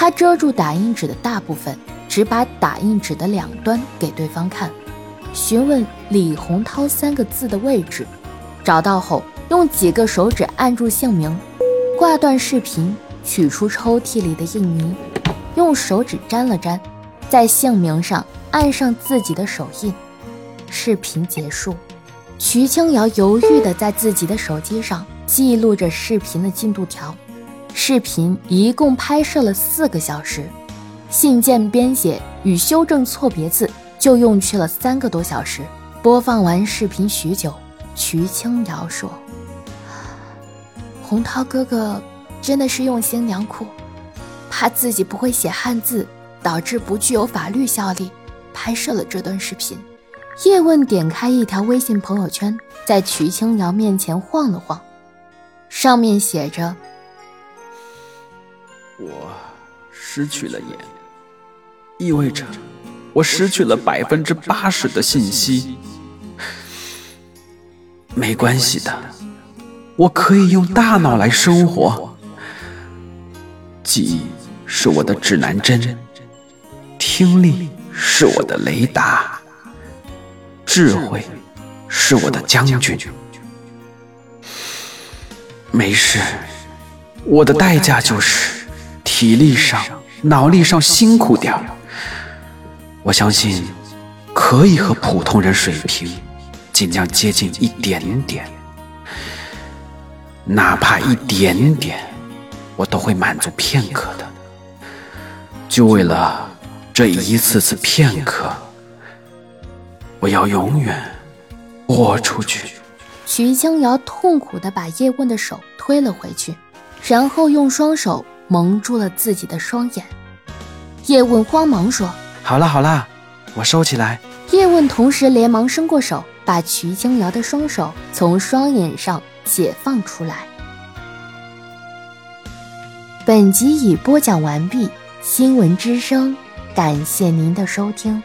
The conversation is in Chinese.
他遮住打印纸的大部分，只把打印纸的两端给对方看，询问李洪涛三个字的位置。找到后，用几个手指按住姓名，挂断视频，取出抽屉里的印泥，用手指沾了沾，在姓名上按上自己的手印。视频结束，徐清瑶犹豫地在自己的手机上记录着视频的进度条。视频一共拍摄了四个小时，信件编写与修正错别字就用去了三个多小时。播放完视频许久，瞿清瑶说：“洪涛哥哥真的是用心良苦，怕自己不会写汉字，导致不具有法律效力，拍摄了这段视频。”叶问点开一条微信朋友圈，在瞿清瑶面前晃了晃，上面写着。我失去了眼，意味着我失去了百分之八十的信息。没关系的，我可以用大脑来生活。记忆是我的指南针，听力是我的雷达，智慧是我的将军。没事，我的代价就是。体力上、脑力上辛苦点儿，我相信可以和普通人水平尽量接近一点点，哪怕一点点，我都会满足片刻的。就为了这一次次片刻，我要永远豁出去。徐江瑶痛苦地把叶问的手推了回去，然后用双手。蒙住了自己的双眼，叶问慌忙说：“好了好了，我收起来。”叶问同时连忙伸过手，把瞿清瑶的双手从双眼上解放出来。本集已播讲完毕，新闻之声，感谢您的收听。